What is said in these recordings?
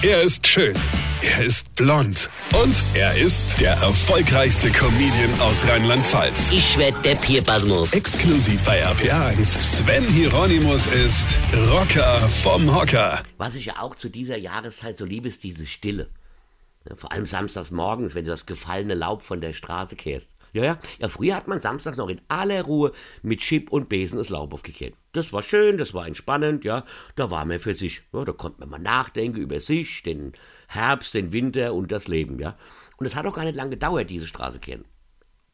Er ist schön. Er ist blond. Und er ist der erfolgreichste Comedian aus Rheinland-Pfalz. Ich werd der Pierpasmus. Exklusiv bei RPA1. Sven Hieronymus ist Rocker vom Hocker. Was ich ja auch zu dieser Jahreszeit so liebe, ist diese Stille. Vor allem samstags morgens, wenn du das gefallene Laub von der Straße kehrst. Ja, ja. Ja, früher hat man samstags noch in aller Ruhe mit Chip und Besen das Laub aufgekehrt. Das war schön, das war entspannend, ja. Da war man für sich. Ja, da konnte man mal nachdenken über sich, den Herbst, den Winter und das Leben, ja. Und es hat auch gar nicht lange gedauert, diese Straße kehren.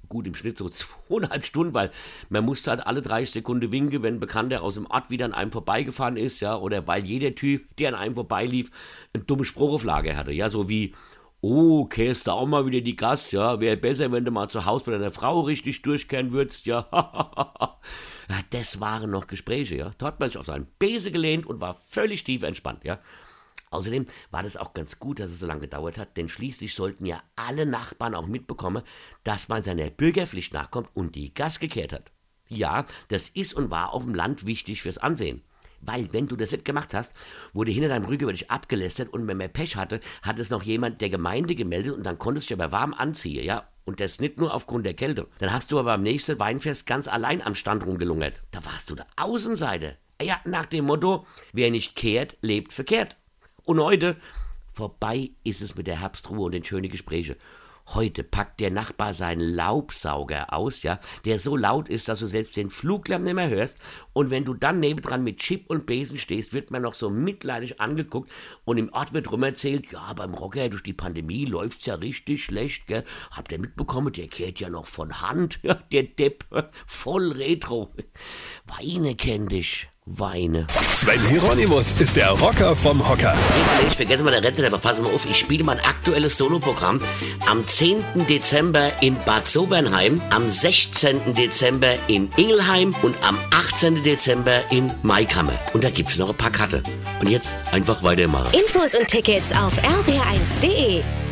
Gut, im Schnitt so zweieinhalb Stunden, weil man musste halt alle 30 Sekunden winken, wenn ein Bekannter aus dem Ort wieder an einem vorbeigefahren ist, ja, oder weil jeder Typ, der an einem vorbeilief, einen dummen Spruch auf Lager hatte, ja, so wie, oh, kehrst du auch mal wieder die Gast, ja, wäre besser, wenn du mal zu Hause bei deiner Frau richtig durchkehren würdest, ja, ja, das waren noch Gespräche, ja, da hat man sich auf seinen Bese gelehnt und war völlig tief entspannt, ja. Außerdem war das auch ganz gut, dass es so lange gedauert hat, denn schließlich sollten ja alle Nachbarn auch mitbekommen, dass man seiner Bürgerpflicht nachkommt und die Gas gekehrt hat. Ja, das ist und war auf dem Land wichtig fürs Ansehen. Weil, wenn du das nicht gemacht hast, wurde hinter deinem Rücken über dich abgelästert und wenn man Pech hatte, hat es noch jemand der Gemeinde gemeldet und dann konntest du dich aber warm anziehen, ja. Und das nicht nur aufgrund der Kälte. Dann hast du aber am nächsten Weinfest ganz allein am Stand rumgelungert. Da warst du der Außenseite. Ja, nach dem Motto, wer nicht kehrt, lebt verkehrt. Und heute, vorbei ist es mit der Herbstruhe und den schönen Gesprächen. Heute packt der Nachbar seinen Laubsauger aus, ja, der so laut ist, dass du selbst den Fluglärm nicht mehr hörst. Und wenn du dann nebendran mit Chip und Besen stehst, wird man noch so mitleidig angeguckt und im Ort wird rum erzählt, ja, beim Rocker durch die Pandemie läuft's ja richtig schlecht, gell. Habt ihr mitbekommen, der kehrt ja noch von Hand, der Depp, voll Retro. Weine kenn dich. Weine. Sven Hieronymus ist der Rocker vom Hocker. Ich, ich vergesse mal der Rente, aber pass mal auf, ich spiele mein aktuelles Soloprogramm am 10. Dezember in Bad Sobernheim, am 16. Dezember in Ingelheim und am 18. Dezember in Maikammer. Und da gibt's noch ein paar Karte. Und jetzt einfach weitermachen. Infos und Tickets auf rb1.de.